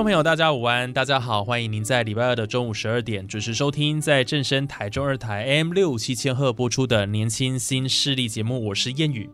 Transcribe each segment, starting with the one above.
众朋友，大家午安，大家好，欢迎您在礼拜二的中午十二点准时收听，在正声台中二台 M 六七千赫播出的年轻新势力节目，我是燕语。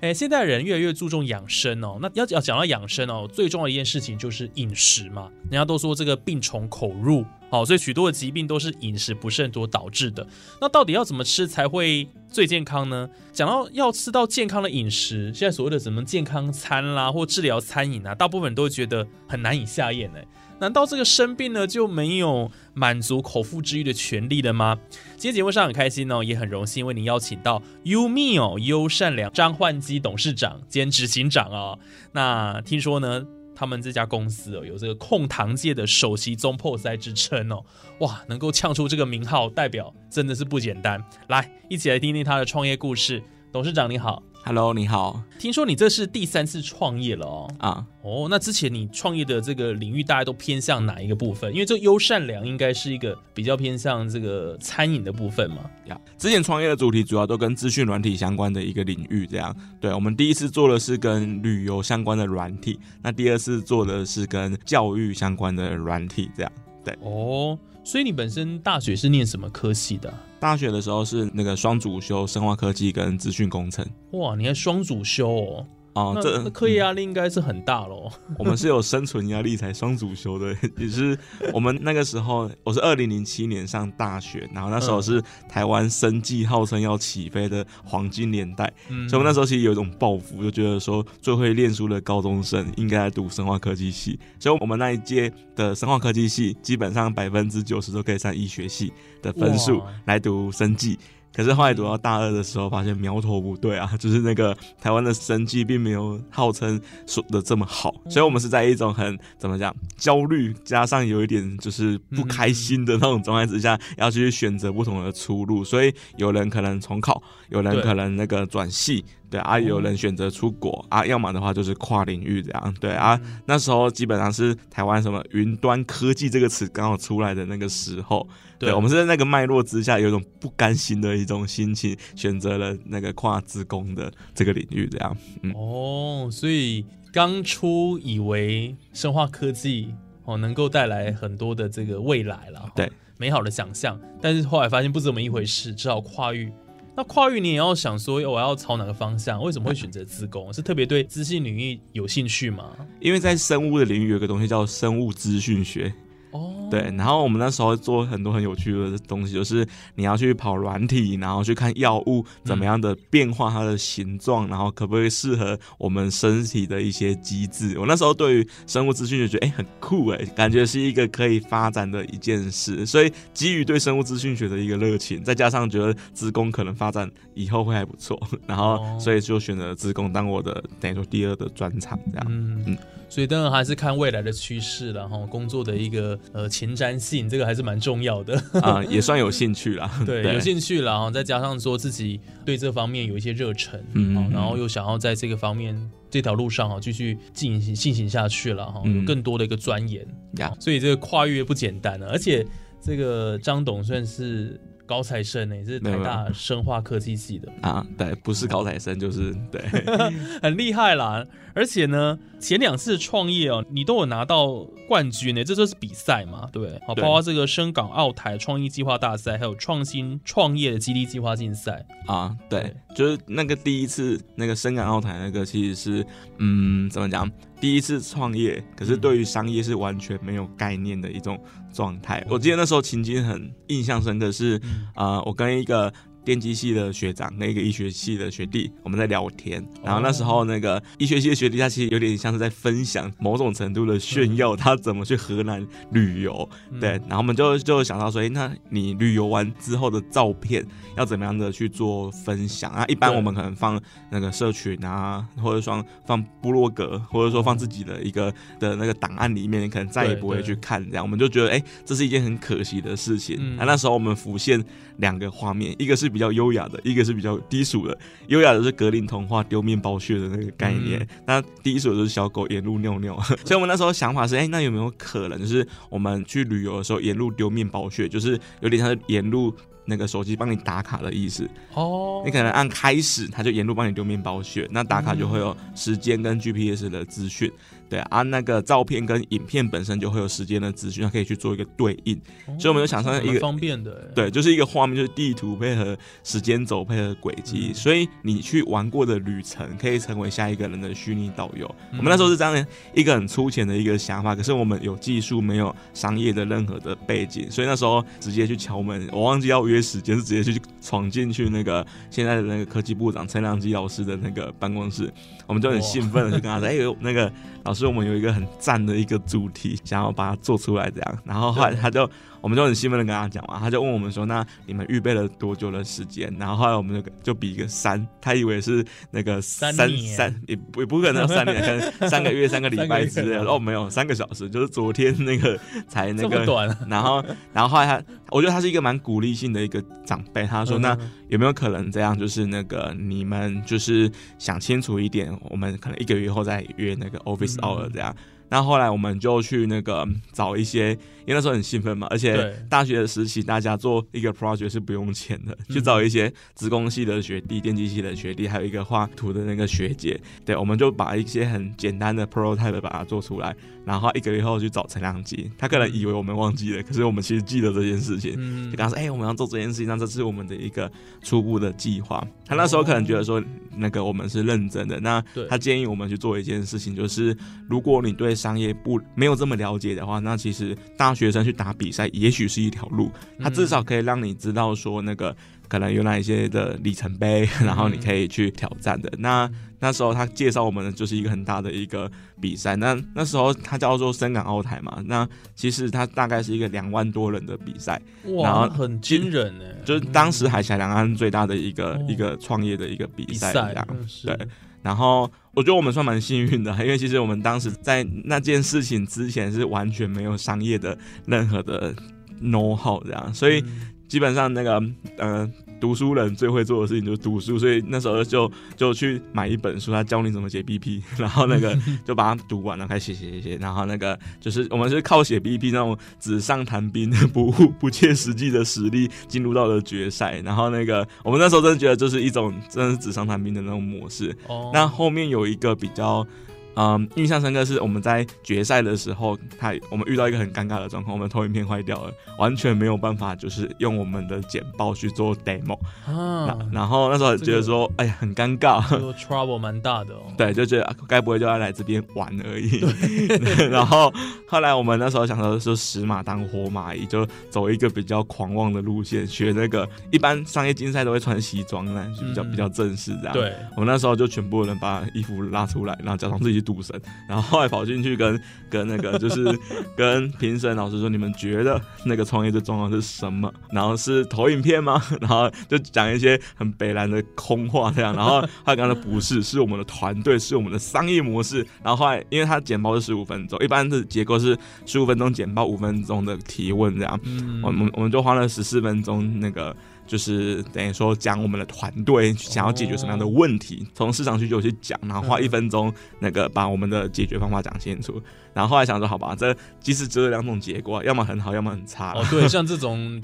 哎，现代人越来越注重养生哦，那要要讲到养生哦，最重要的一件事情就是饮食嘛。人家都说这个病从口入，好，所以许多的疾病都是饮食不慎所导致的。那到底要怎么吃才会最健康呢？讲到要吃到健康的饮食，现在所谓的什么健康餐啦，或治疗餐饮啊，大部分人都会觉得很难以下咽哎。难道这个生病呢就没有满足口腹之欲的权利了吗？今天节目上很开心哦，也很荣幸为您邀请到优密哦优善良张焕基董事长兼执行长哦。那听说呢，他们这家公司哦有这个控糖界的首席中破塞之称哦，哇，能够呛出这个名号，代表真的是不简单。来，一起来听听他的创业故事。董事长你好。Hello，你好。听说你这是第三次创业了哦。啊，哦，那之前你创业的这个领域大概都偏向哪一个部分？因为这优善良应该是一个比较偏向这个餐饮的部分嘛。呀，之前创业的主题主要都跟资讯软体相关的一个领域，这样。对，我们第一次做的是跟旅游相关的软体，那第二次做的是跟教育相关的软体，这样。对。哦，所以你本身大学是念什么科系的？大学的时候是那个双主修生化科技跟资讯工程。哇，你还双主修哦？啊，这课业压力应该是很大喽。我们是有生存压力才双主修的，也是我们那个时候，我是二零零七年上大学，然后那时候是台湾生计号称要起飞的黄金年代，所以我们那时候其实有一种抱负，就觉得说最会念书的高中生应该来读生化科技系，所以我们那一届的生化科技系基本上百分之九十都可以上医学系的分数来读生计。可是后来读到大二的时候，发现苗头不对啊，就是那个台湾的生计并没有号称说的这么好，所以我们是在一种很怎么讲焦虑，加上有一点就是不开心的那种状态之下，要去选择不同的出路。所以有人可能重考，有人可能那个转系，对啊，有人选择出国啊，要么的话就是跨领域这样，对啊。那时候基本上是台湾什么云端科技这个词刚好出来的那个时候。对，我们是在那个脉络之下，有一种不甘心的一种心情，选择了那个跨职工的这个领域，这样。哦，所以当初以为生化科技哦能够带来很多的这个未来了，对，美好的想象，但是后来发现不是这么一回事，只好跨域。那跨域你也要想说，我要朝哪个方向？为什么会选择自工？是特别对资讯领域有兴趣吗？因为在生物的领域有个东西叫生物资讯学。哦，对，然后我们那时候做很多很有趣的东西，就是你要去跑软体，然后去看药物怎么样的变化它的形状，然后可不可以适合我们身体的一些机制。我那时候对于生物资讯就觉得，哎，很酷哎，感觉是一个可以发展的一件事。所以基于对生物资讯学的一个热情，再加上觉得职工可能发展以后会还不错，然后所以就选择职工当我的等于说第二的专长这样。嗯嗯。所以当然还是看未来的趋势了哈，工作的一个呃前瞻性，这个还是蛮重要的 啊，也算有兴趣啦。对，有兴趣了哈，再加上说自己对这方面有一些热忱，嗯，然后又想要在这个方面这条路上啊继续进行进行下去了哈，有更多的一个钻研呀。所以这个跨越不简单了，而且这个张董算是。高材生呢，是台大生化科技系的。啊，对，不是高材生就是对，很厉害啦。而且呢，前两次创业哦，你都有拿到冠军呢，这就是比赛嘛，对，好，包括这个深港澳台创意计划大赛，还有创新创业的激励计划竞赛。啊，对，就是那个第一次那个深港澳台那个，其实是嗯，怎么讲？第一次创业，可是对于商业是完全没有概念的一种状态。我记得那时候情景很印象深刻，是啊，我跟一个电机系的学长跟一个医学系的学弟，我们在聊天。然后那时候那个医学系的学弟，他其实有点像是在分享某种程度的炫耀，他怎么去河南旅游。对，然后我们就就想到说，哎，那你旅游完之后的照片要怎么样的去做分享啊？一般我们可能放那个社群啊，或者说放部落格，或者说放自己的一个的那个档案里面，你可能再也不会去看这样。我们就觉得，哎，这是一件很可惜的事情。那那时候我们浮现两个画面，一个是比较优雅的，一个是比较低俗的。优雅的是格林童话丢面包屑的那个概念，那低俗的就是小狗沿路尿尿。所以我们那时候想法是，哎，那有没有可能就是我们去旅游的时候沿路丢面包屑，就是有点像是沿路。那个手机帮你打卡的意思。哦，你可能按开始，它就沿路帮你丢面包屑，那打卡就会有时间跟 GPS 的资讯。对啊，那个照片跟影片本身就会有时间的资讯，它可以去做一个对应，所以我们就想象一个方便的，对，就是一个画面，就是地图配合时间轴配合轨迹，所以你去玩过的旅程可以成为下一个人的虚拟导游。我们那时候是这样一个很粗浅的一个想法，可是我们有技术没有商业的任何的背景，所以那时候直接去敲门，我忘记要约时间，是直接去闯进去那个现在的那个科技部长陈良基老师的那个办公室，我们就很兴奋的就跟他说：“哎呦，那个老师。”我们有一个很赞的一个主题，想要把它做出来，这样。然后后来他就。我们就很兴奋的跟他讲嘛，他就问我们说：“那你们预备了多久的时间？”然后后来我们就就比一个三，他以为是那个三三也不也不可能三年，可能三个月、三个礼拜之类的。哦，没有，三个小时，就是昨天那个才那个短。然后，然后后来他，我觉得他是一个蛮鼓励性的一个长辈。他说：“那有没有可能这样？就是那个你们就是想清楚一点，我们可能一个月后再约那个 office hour 这样。”那后来我们就去那个找一些，因为那时候很兴奋嘛，而且大学的时期大家做一个 project 是不用钱的，去找一些职工系的学弟、电机系的学弟，还有一个画图的那个学姐，对，我们就把一些很简单的 prototype 把它做出来。然后一个月后去找陈良基，他可能以为我们忘记了，可是我们其实记得这件事情。就跟他说：“哎，我们要做这件事情，那这是我们的一个初步的计划。”他那时候可能觉得说，那个我们是认真的。那他建议我们去做一件事情，就是如果你对商业不没有这么了解的话，那其实大学生去打比赛也许是一条路。他至少可以让你知道说，那个可能有哪一些的里程碑，然后你可以去挑战的。那那时候他介绍我们的就是一个很大的一个比赛，那那时候他叫做深港澳台嘛，那其实他大概是一个两万多人的比赛，哇，很惊人呢，就是当时海峡两岸最大的一个一个创业的一个比赛，这样。对。然后我觉得我们算蛮幸运的，因为其实我们当时在那件事情之前是完全没有商业的任何的 know how 这样，所以基本上那个呃。读书人最会做的事情就是读书，所以那时候就就去买一本书，他教你怎么写 BP，然后那个 就把它读完了，开始写写写写，然后那个就是我们是靠写 BP 那种纸上谈兵、不不切实际的实力进入到了决赛，然后那个我们那时候真的觉得就是一种真的是纸上谈兵的那种模式。哦，那后面有一个比较。嗯，印象深刻是我们在决赛的时候，他我们遇到一个很尴尬的状况，我们投影片坏掉了，完全没有办法，就是用我们的简报去做 demo 啊。然后那时候觉得说，哎呀，很尴尬，trouble 蛮大的哦。对，就觉得该不会就要来这边玩而已。然后后来我们那时候想说，就死马当活马医，就走一个比较狂妄的路线，学那个一般商业竞赛都会穿西装呢，就比较比较正式这样。对，我们那时候就全部人把衣服拉出来，然后假装自己。赌神，然后后来跑进去跟跟那个就是 跟评审老师说，你们觉得那个创业最重要是什么？然后是投影片吗？然后就讲一些很北蓝的空话这样。然后他刚才不是，是我们的团队，是我们的商业模式。然后后来，因为他简报是十五分钟，一般的结构是十五分钟简报，五分钟的提问这样。我们我们就花了十四分钟那个。就是等于说讲我们的团队想要解决什么样的问题，从市场需求去讲，然后花一分钟那个把我们的解决方法讲清楚。然后后来想说，好吧，这其实只有两种结果，要么很好，要么很差。哦，对，像这种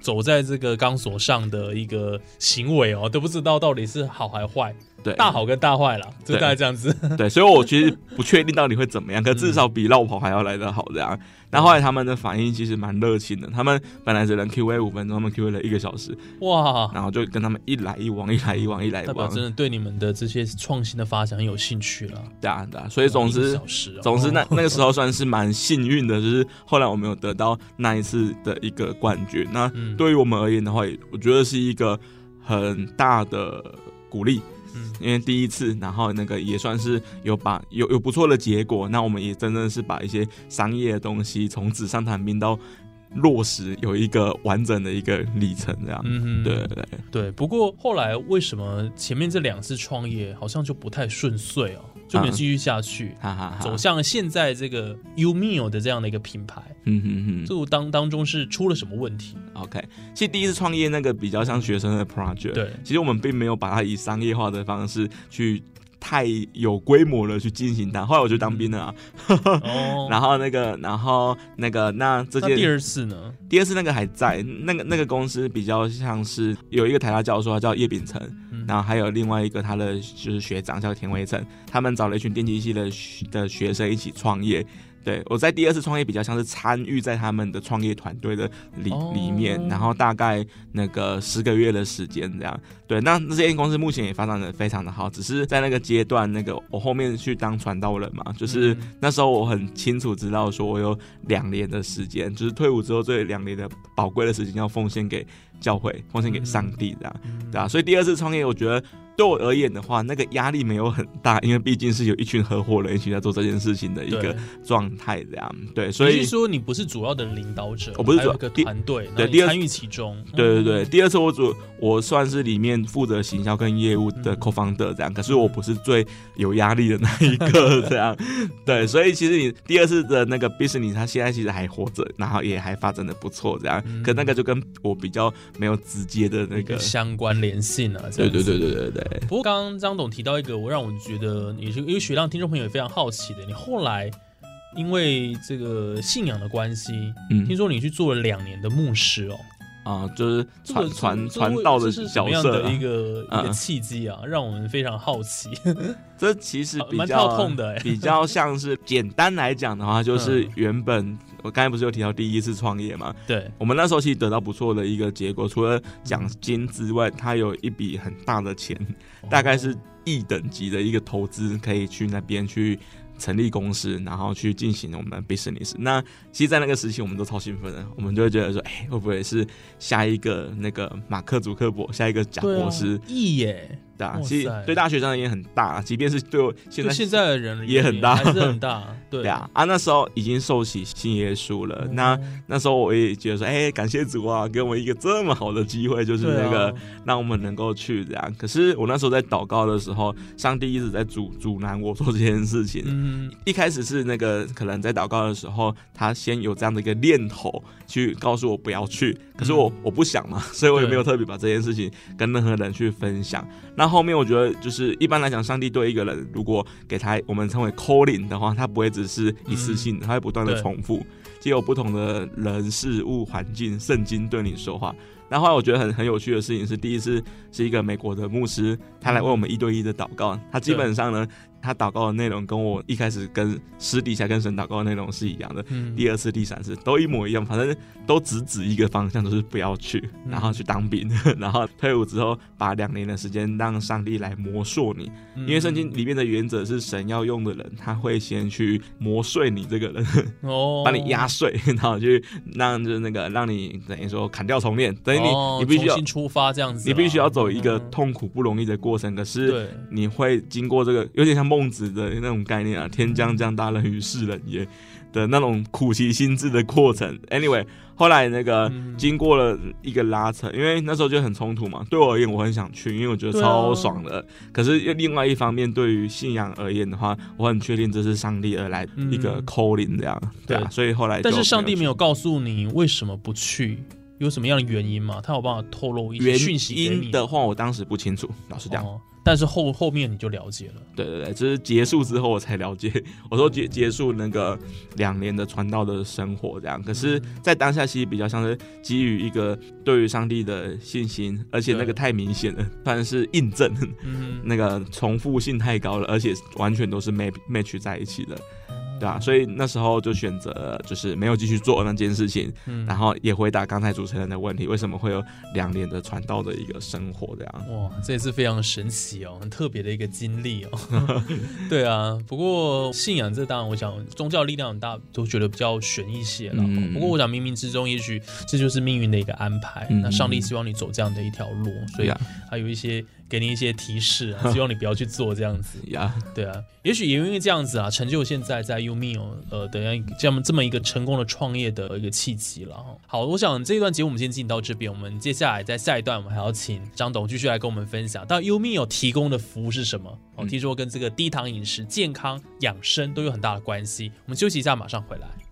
走在这个钢索上的一个行为哦，都不知道到底是好还坏。对，大好跟大坏了，就大概这样子。对，所以我其实不确定到底会怎么样，可至少比绕跑还要来得好这样。那后来他们的反应其实蛮热情的，他们本来只能 Q A 五分钟，他们 Q A 了一个小时，哇！然后就跟他们一来一往，一来一往，一来一往，真的对你们的这些创新的发展很有兴趣了。对啊，对啊，所以总之，总之那 那个时候算是蛮幸运的，就是后来我们有得到那一次的一个冠军。那对于我们而言的话，我觉得是一个。很大的鼓励。嗯因为第一次，然后那个也算是有把有有不错的结果，那我们也真正是把一些商业的东西从纸上谈兵到落实，有一个完整的一个里程，这样。嗯，对对对，对。不过后来为什么前面这两次创业好像就不太顺遂哦，就没有继续下去，哈哈哈。走向现在这个 U Meal 的这样的一个品牌，嗯哼哼就当当中是出了什么问题？，OK。其实第一次创业那个比较像学生的 project，对，其实我们并没有把它以商业化的方式去太有规模的去进行它。后来我就当兵了啊，哦，然后那个，然后那个，那这件那第二次呢？第二次那个还在，那个那个公司比较像是有一个台大教授，他叫叶秉成，嗯然后还有另外一个他的就是学长叫田维成，他们找了一群电机系的学的学生一起创业。对我在第二次创业比较像是参与在他们的创业团队的里、哦里面，然后大概那个十个月的时间这样。对，那这间公司目前也发展的非常的好，只是在那个阶段，那个我后面去当传道人嘛，就是嗯那时候我很清楚知道说我有两年的时间，就是退伍之后这两年的宝贵的时间要奉献给教会，奉献给上帝这样。嗯对啊，所以第二次创业，我觉得对我而言的话，那个压力没有很大，因为毕竟是有一群合伙人一起在做这件事情的一个状态，这样。对，所以说你不是主要的领导者，我不是主还有一个团队，对第二参与其中。对对对，嗯，第二次我主我算是里面负责行销跟业务的嗯。co-founder 这样，可是我不是最有压力的那一个这样，对，所以其实你第二次的那个 business 他现在其实还活着，然后也还发展的不错这样，嗯。可那个就跟我比较没有直接的那个，相关联性啊，这样子。对对对对对对，不过刚刚张董提到一个，我让我觉得也是因为学让听众朋友也非常好奇的，你后来因为这个信仰的关系，嗯。听说你去做了两年的牧师哦，啊，就是传传传道的是什角色啊。么样的一个一个嗯契机啊，让我们非常好奇，这其实比蛮较跳痛的哎。比较像是简单来讲的话，就是嗯。原本我刚才不是有提到第一次创业嘛，对，我们那时候其实得到不错的一个结果，除了奖金之外，他有一笔很大的钱，大概是亿等级的一个投资，可以去那边去。成立公司，然后去进行我们的 business。那其实，在那个时期，我们都超兴奋的，我们就会觉得说，哎、会不会是下一个那个马克·祖克伯，下一个贾博士？亿耶，啊，哇其实对大学生也很大，即便是对我现在现在的人也很大还是很大，对对啊，啊，那时候已经受洗信耶稣了。哦那那时候我也觉得说，哎、感谢主啊，给我们一个这么好的机会，就是那个、让我们能够去这样。可是我那时候在祷告的时候，上帝一直在阻阻拦我做这件事情。嗯，一开始是那个可能在祷告的时候，他先有这样的一个念头去告诉我不要去，可是我、我不想嘛，所以我也没有特别把这件事情跟任何人去分享。然后面我觉得就是一般来讲，上帝对一个人如果给他我们称为 calling 的话，他不会只是一次性的，他会不断的重复，既有不同的人事物环境，圣经对你说话。然后后来我觉得很很有趣的事情是，第一次是一个美国的牧师，他来为我们一对一的祷告。他基本上呢，他祷告的内容跟我一开始跟私底下跟神祷告的内容是一样的。嗯。第二次、第三次都一模一样，反正都只指一个方向，就是不要去，嗯。然后去当兵，然后退伍之后把两年的时间让上帝来磨塑你，因因为圣经里面的原则是神要用的人，他会先去磨碎你这个人，哦，把你压碎，然后去让就是那个让你等于说砍掉重练，等于你、哦你必须要出发这样子啊，你必须要走一个嗯。痛苦不容易的过程，可是对，你会经过这个有点像孟子的那种概念啊，“天将降大任于世人也”的那种苦其心志的过程。Anyway，后来那个嗯经过了一个拉扯，因为那时候就很冲突嘛。对我而言，我很想去，因为我觉得超爽的。可是又另外一方面，对于信仰而言的话，我很确定这是上帝而来一个嗯 calling 这样，对啊。所以后来但是上帝去没有告诉你为什么不去，有什么样的原因吗？他有办法透露一些原讯息因的话，我当时不清楚，老实讲。哦，但是后后面你就了解了。对对对，就是结束之后我才了解，我说结结束那个两年的传道的生活这样。可是，在当下其实比较像是基于一个对于上帝的信心，而且那个太明显了，算是印证，嗯，那个重复性太高了，而且完全都是 match match 在一起的。对啊，所以那时候就选择就是没有继续做那件事情，嗯然后也回答刚才主持人的问题，为什么会有两年的传道的一个生活这样？哇，这也是非常神奇哦，很特别的一个经历哦。对啊，不过信仰这当然，我想宗教力量很大，都觉得比较悬一些了。嗯不过我想冥冥之中，也许这就是命运的一个安排。嗯那上帝希望你走这样的一条路，所以呀还有一些给你一些提示啊，希望你不要去做这样子。呀，对啊，也许也因为这样子啊，成就现在在 Umio 呃的这样这么一个成功的创业的一个契机了哈。好，我想这一段节目我们先进行到这边，我们接下来在下一段我们还要请张董继续来跟我们分享到 Umio 提供的服务是什么。哦，嗯听说跟这个低糖饮食、健康养生都有很大的关系。我们休息一下，马上回来。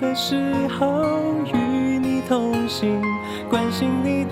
的时候与你同行，关心你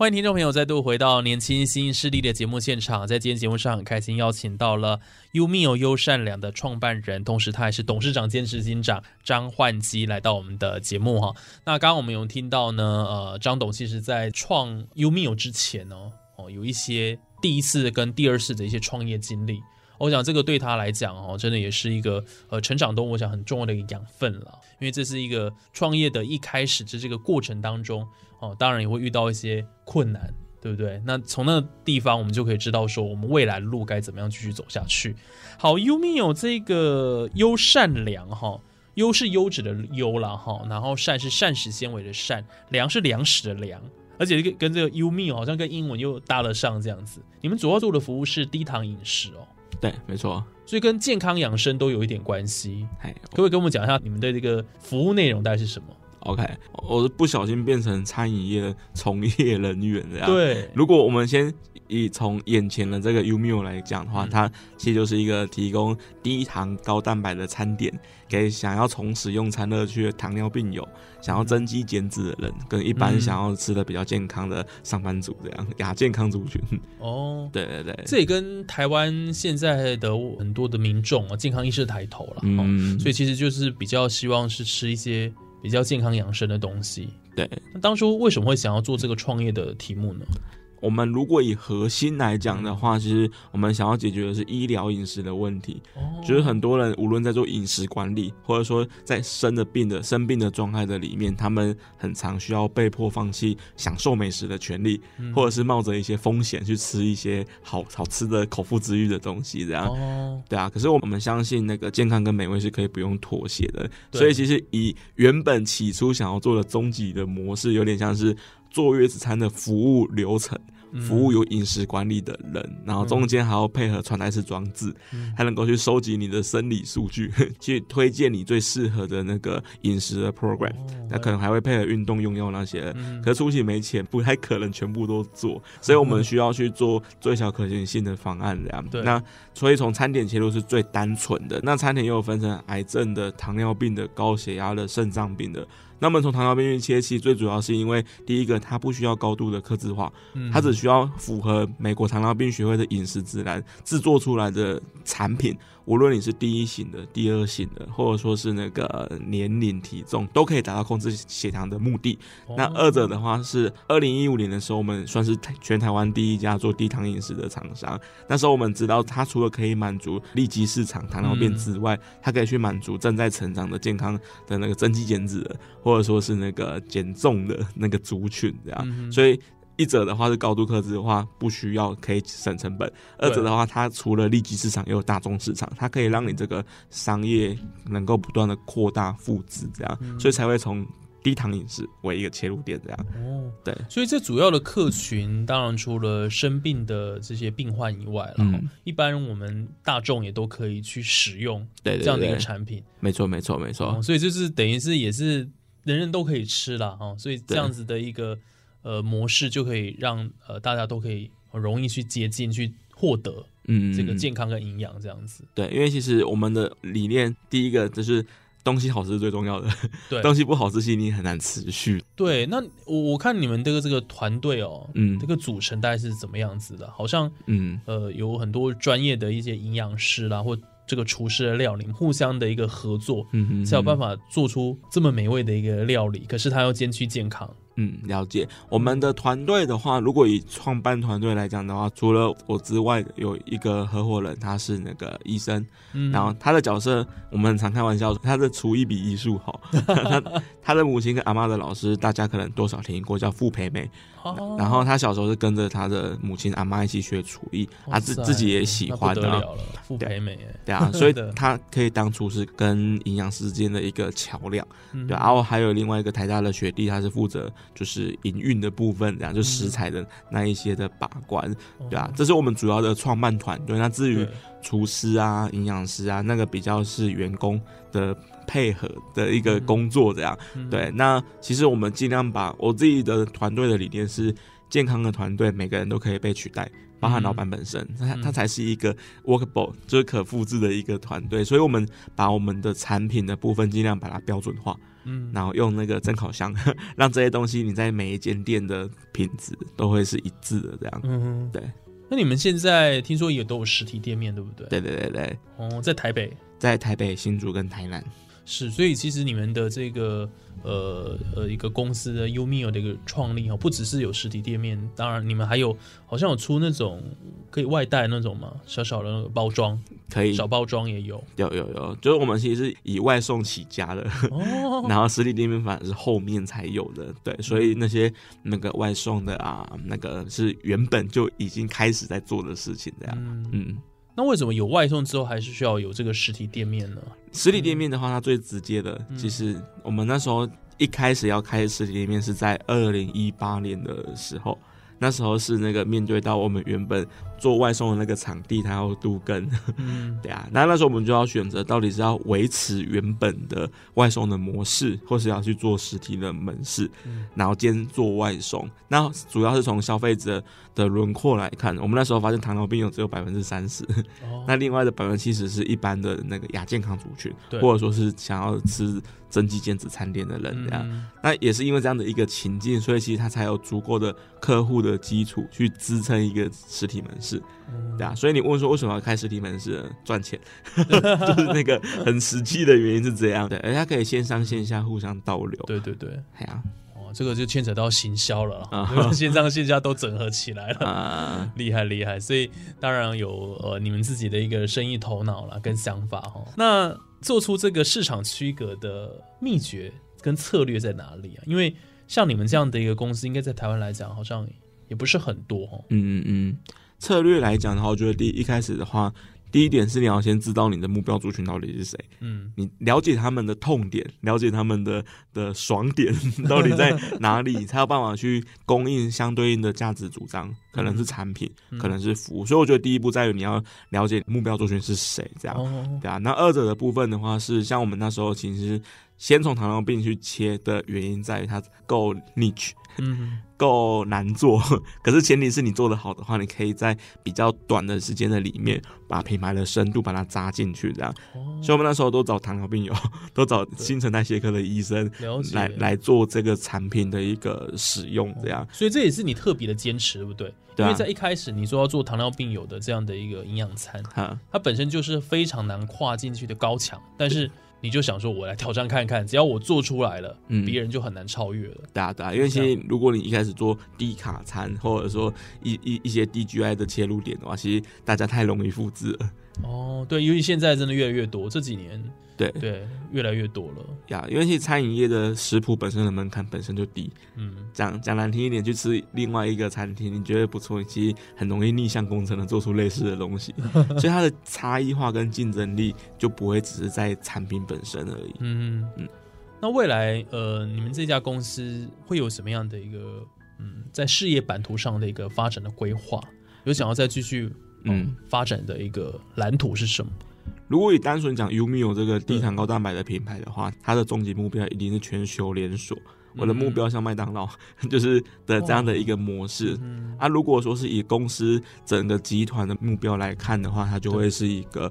欢迎听众朋友再度回到年轻新势力的节目现场，在今天节目上很开心邀请到了优密有优善良的创办人，同时他还是董事长兼执行长张焕基来到我们的节目哈。那刚刚我们有听到呢，呃，张董其实在创优密有之前呢，哦，有一些第一次跟第二次的一些创业经历。我想这个对他来讲哦，真的也是一个呃成长中我想很重要的一个养分了，因为这是一个创业的一开始的这个过程当中哦，当然也会遇到一些困难，对不对？那从那个地方我们就可以知道说，我们未来的路该怎么样继续走下去。好，优米有这个优善良哈。优是优质的优啦哈，然后善是膳食纤维的善，良是粮食的粮，而且跟跟这个优米好像跟英文又搭得上这样子。你们主要做的服务是低糖饮食哦，对，没错。所以跟健康养生都有一点关系。哎可不可以跟我们讲一下你们的这个服务内容大概是什么？，OK，我是不小心变成餐饮业的从业人员这样。，对，如果我们先以从眼前的这个 Umio 来讲的话，嗯。它其实就是一个提供低糖高蛋白的餐点，给想要重拾用餐乐趣的糖尿病友，想要增肌减脂的人，跟一般嗯。想要吃的比较健康的上班族这样亚健康族群。哦，对对对，这也跟台湾现在的很多的民众啊，健康意识抬头了，哦，嗯，所以其实就是比较希望是吃一些比较健康养生的东西。对。那当初为什么会想要做这个创业的题目呢？我们如果以核心来讲的话，其实我们想要解决的是医疗饮食的问题。哦。就是很多人无论在做饮食管理，或者说在生的病的生病的状态的里面，他们很常需要被迫放弃享受美食的权利，嗯。或者是冒着一些风险去吃一些好好吃的口腹之欲的东西，这样。哦，对啊，可是我们相信那个健康跟美味是可以不用妥协的，所以其实以原本起初想要做的终极的模式，有点像是坐月子餐的服务流程，嗯服务有饮食管理的人，然后中间还要配合穿戴式装置，嗯还能够去收集你的生理数据，去推荐你最适合的那个饮食的 program。那可能还会配合运动用药那些，可是初期没钱，不太可能全部都做，所以我们需要去做最小可行性的方案这样。对那所以从餐点切入是最单纯的。那餐点又有分成癌症的、糖尿病的、高血压的、肾脏病的。那么从糖尿病去切，其实最主要是因为第一个，它不需要高度的克制化，嗯。它只需要符合美国糖尿病学会的饮食指南制作出来的产品，无论你是第一型的、第二型的，或者说是那个年龄、体重，都可以达到控制血糖的目的。那哦二者的话是二零一五年的时候，我们算是台全台湾第一家做低糖饮食的厂商。那时候我们知道，它除了可以满足立即市场糖尿病之外，它可以去满足正在成长的健康的那个增肌减脂的，或者说是那个减重的那个族群这样。嗯所以一者的话是高度克制的话，不需要可以省成本；二者的话，它除了利基市场，也有大众市场，它可以让你这个商业能够不断的扩大复制，这样，嗯。所以才会从低糖饮食为一个切入点，这样。哦，对。所以这主要的客群，当然除了生病的这些病患以外了，嗯。一般我们大众也都可以去使用对对这样的一个产品。没错没错没错。哦，，所以就是等于是也是人人都可以吃啦，哦，所以这样子的一个呃模式就可以让呃大家都可以很容易去接近去获得嗯，这个健康跟营养这样子。对，因为其实我们的理念，第一个就是东西好吃是最重要的，对 东西不好吃，其实你很难持续。对，那我我看你们这个这个团队哦，嗯这个组成大概是怎么样子的？好像嗯，呃有很多专业的一些营养师啦，或这个厨师的料理，互相的一个合作，嗯哼才有办法做出这么美味的一个料理。可是它要兼具健康，嗯，了解。我们的团队的话，如果以创办团队来讲的话，除了我之外，有一个合伙人，他是那个医生，嗯，然后他的角色，我们很常开玩笑，他的厨艺比医术好。他他的母亲跟阿妈的老师，大家可能多少听过，叫傅培梅。哦然后他小时候是跟着他的母亲阿妈一起学厨艺，他自自己也喜欢那不得啊。了了，傅培美哎，对啊，所以他可以当厨师跟营养师之间的一个桥梁。嗯对，然后还有另外一个台大的学弟，他是负责就是营运的部分，这样就食材的那一些的把关，对啊，这是我们主要的创办团队。那至于厨师啊、营养师啊，那个比较是员工的配合的一个工作，这样。嗯对，那其实我们尽量把我自己的团队的理念是健康的团队，每个人都可以被取代。包含老板本身，他嗯他才是一个 workable，就是可复制的一个团队，所以我们把我们的产品的部分尽量把它标准化，嗯，然后用那个蒸烤箱，让这些东西你在每一间店的品质都会是一致的，这样。嗯，对。那你们现在听说也都有实体店面，对不对？。对对对对，哦，在台北在台北、新竹跟台南。是，所以其实你们的这个呃呃一个公司的 Umio 的一个创立哦，不只是有实体店面，当然你们还有好像有出那种可以外带那种嘛，小小的那个包装，可以小包装也有有有有，就是我们其实是以外送起家的，哦。然后实体店面反而是后面才有的，对，所以那些那个外送的啊，那个是原本就已经开始在做的事情，这样，嗯，嗯。那为什么有外送之后还是需要有这个实体店面呢？实体店面的话，它最直接的，嗯其实我们那时候一开始要开实体店面是在二零一八年的时候，那时候是那个面对到我们原本做外送的那个场地，它要都更，嗯。对啊，那那时候我们就要选择到底是要维持原本的外送的模式，或是要去做实体的门市，嗯。然后兼做外送。那主要是从消费者的轮廓来看，我们那时候发现糖尿病有只有百分之三十，哦，那另外的百分之七十是一般的那个亚健康族群，对。或者说是想要吃增肌减脂餐点的人这样。嗯。那也是因为这样的一个情境，所以其实他才有足够的客户的基础去支撑一个实体门市，嗯对啊。所以你问说为什么要开实体门市？赚钱，就是那个很实际的原因是这样。的，人家可以线上线下互相倒流。对对对，哎呀哦，这个就牵扯到行销了啊 线上线下都整合起来了。啊，厉害厉害，所以当然有呃你们自己的一个生意头脑啦跟想法哈。那做出这个市场区隔的秘诀跟策略在哪里啊？因为像你们这样的一个公司，应该在台湾来讲好像也不是很多哦。嗯嗯嗯。策略来讲的话，我觉得第一一开始的话，第一点是你要先知道你的目标族群到底是谁。嗯你了解他们的痛点，了解他们的 的爽点到底在哪里，才有办法去供应相对应的价值主张，可能是产品，嗯可能是服务。所以我觉得第一步在于你要了解目标族群是谁，这样。哦对啊，那二者的部分的话是，像我们那时候其实先从糖尿病去切的原因在于它够 niche，嗯。够难做，可是前提是你做得好的话，你可以在比较短的时间的里面，把品牌的深度把它扎进去，这样。哦。所以我们那时候都找糖尿病友，都找新陈代谢科的医生来来做这个产品的一个使用，这样。所以这也是你特别的坚持，对不对？对啊。因为在一开始你说要做糖尿病友的这样的一个营养餐，哈，它本身就是非常难跨进去的高墙，但是你就想说，我来挑战看看，只要我做出来了，嗯别人就很难超越了。对啊对啊，因为其实如果你一开始做低卡餐，或者说一一一些 DGI 的切入点的话，其实大家太容易复制了。哦，对，因为现在真的越来越多，这几年对对越来越多了。呀，因为其实餐饮业的食谱本身的门槛本身就低，嗯，讲讲难听一点，去吃另外一个餐厅，你觉得不错，你其实很容易逆向工程的做出类似的东西，所以它的差异化跟竞争力就不会只是在产品本身而已。嗯嗯那未来呃，你们这家公司会有什么样的一个嗯，在事业版图上的一个发展的规划？有想要再继续嗯嗯发展的一个蓝图是什么？如果你单纯讲 Umio 这个低糖高蛋白的品牌的话，它的终极目标一定是全球连锁。我的目标像麦当劳，就是的这样的一个模式。嗯啊，如果说是以公司整个集团的目标来看的话，它就会是一个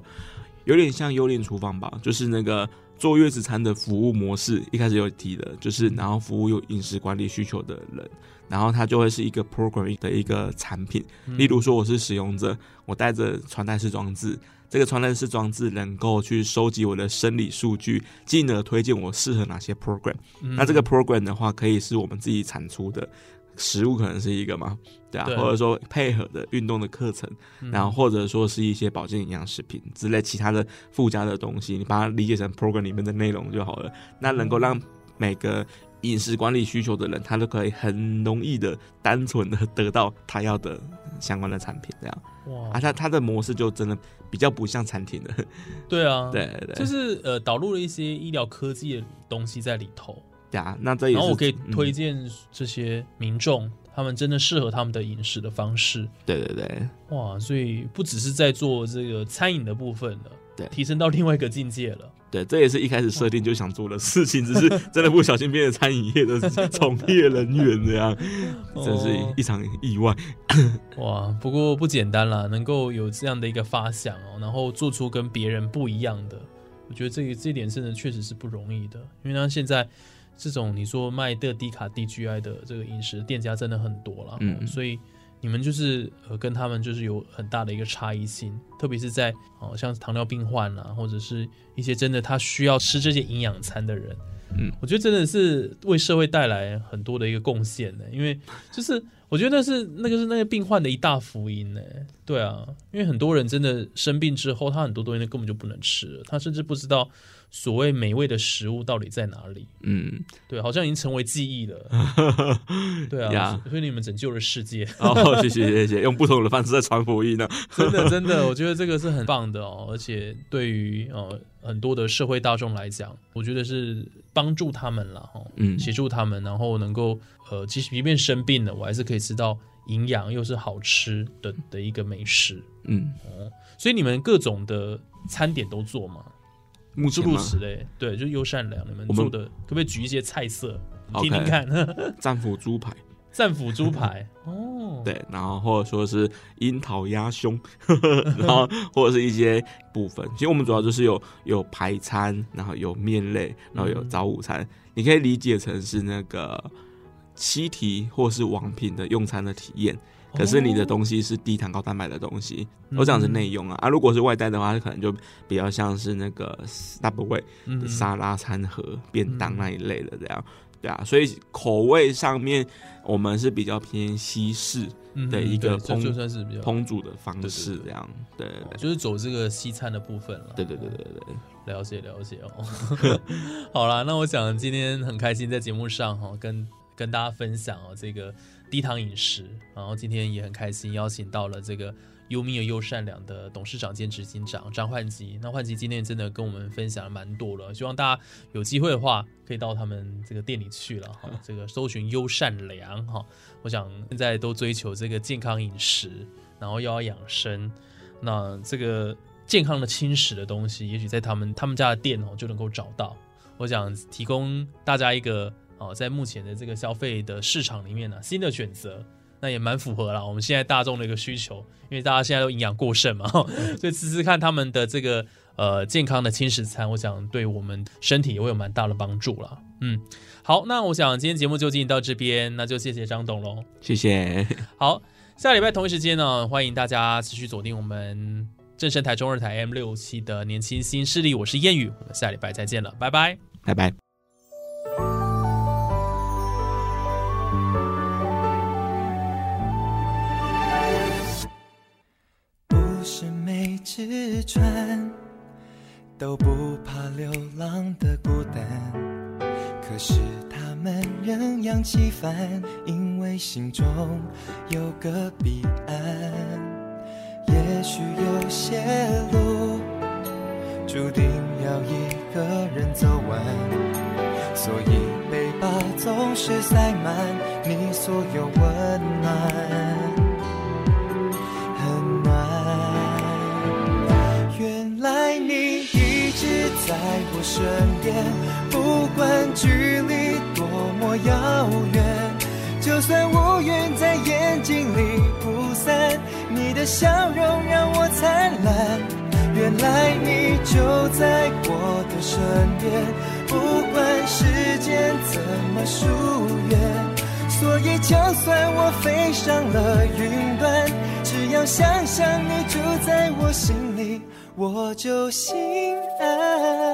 有点像幽灵厨房吧，就是那个坐月子餐的服务模式。一开始有提的，就是然后服务有饮食管理需求的人，然后它就会是一个 program 的一个产品。例如说，我是使用者，我带着穿戴式装置。这个穿戴式装置能够去收集我的生理数据，进而推荐我适合哪些 program。那这个 program 的话，可以是我们自己产出的食物，可能是一个嘛，对啊，对或者说配合的运动的课程，然后或者说是一些保健营养食品之类其他的附加的东西，你把它理解成 program 里面的内容就好了。那能够让每个饮食管理需求的人，他都可以很容易的、单纯的得到他要的相关的产品，这样。哇。啊，他他的模式就真的比较不像餐厅的，对啊，对对。就是呃导入了一些医疗科技的东西在里头，对啊，那这也是然后我可以嗯。推荐这些民众，他们真的适合他们的饮食的方式。对对对。哇，所以不只是在做这个餐饮的部分了，对提升到另外一个境界了。对，这也是一开始设定就想做的事情，只是真的不小心变成餐饮业的从业人员这样，真是哦一场意外。哇，不过不简单啦，能够有这样的一个发想哦，然后做出跟别人不一样的，我觉得这个这一点真的确实是不容易的，因为呢现在这种你说卖的低卡低 GI 的这个饮食店家真的很多了，嗯哦所以你们就是呃跟他们就是有很大的一个差异性，特别是在哦像糖尿病患啊，或者是一些真的他需要吃这些营养餐的人，嗯，我觉得真的是为社会带来很多的一个贡献呢，因为就是我觉得那是那个是那个病患的一大福音呢。对啊，因为很多人真的生病之后，他很多东西根本就不能吃了，他甚至不知道所谓美味的食物到底在哪里。嗯，对，好像已经成为记忆了。对啊呀，所以你们拯救了世界，哦，谢谢谢谢，用不同的方式在传福音呢。真的真的，我觉得这个是很棒的哦。而且对于呃很多的社会大众来讲，我觉得是帮助他们了哈，嗯协助他们，然后能够呃，即使即便生病了，我还是可以吃到营养又是好吃的的一个美食。嗯，所以你们各种的餐点都做吗？诸如目前嘛，此类，对，就优善良，你们做的可不可以举一些菜色听听看？战斧猪排，战斧猪排 哦，对，然后或者说是樱桃鸭胸，然后或者是一些部分。其实我们主要就是有有排餐，然后有面类，然后有早午餐。你可以理解成是那个西提或是王品的用餐的体验。可是你的东西是低糖高蛋白的东西，我讲的是内用啊啊！如果是外带的话，它可能就比较像是那个 Subway 嗯的沙拉餐盒、便当那一类的这样，对啊，所以口味上面我们是比较偏西式嗯的一个烹就算是比较烹煮的方式这样，对就是走这个西餐的部分了。对对对对对对，了解了解哦。好啦，那我想今天很开心在节目上哈、跟跟大家分享哦这个低糖饮食，然后今天也很开心邀请到了这个优米尔又善良的董事长兼执行长张焕吉。那焕吉今天真的跟我们分享了蛮多了，希望大家有机会的话可以到他们这个店里去了哈，这个搜寻优善良哈。我想现在都追求这个健康饮食，然后又要养生，那这个健康的轻食的东西，也许在他们他们家的店哦就能够找到。我想提供大家一个哦，在目前的这个消费的市场里面呢、新的选择，那也蛮符合啦我们现在大众的一个需求，因为大家现在都营养过剩嘛，所以吃吃看他们的这个呃健康的轻食餐，我想对我们身体也会有蛮大的帮助啦。嗯，好，那我想今天节目就进行到这边，那就谢谢张董喽。谢谢，好，下礼拜同一时间呢，欢迎大家持续锁定我们正声台中二台 M 六七的年轻新势力，我是谚语，我们下礼拜再见了，拜拜。拜拜。都不怕流浪的孤单，可是他们仍扬起帆，因为心中有个彼岸。也许有些路注定要一个人走完，所以背包总是塞满你所有温暖，身边，不管距离多么遥远，就算乌云在眼睛里不散，你的笑容让我灿烂。原来你就在我的身边，不管时间怎么疏远，所以就算我飞上了云端，只要想想你住在我心里，我就心安。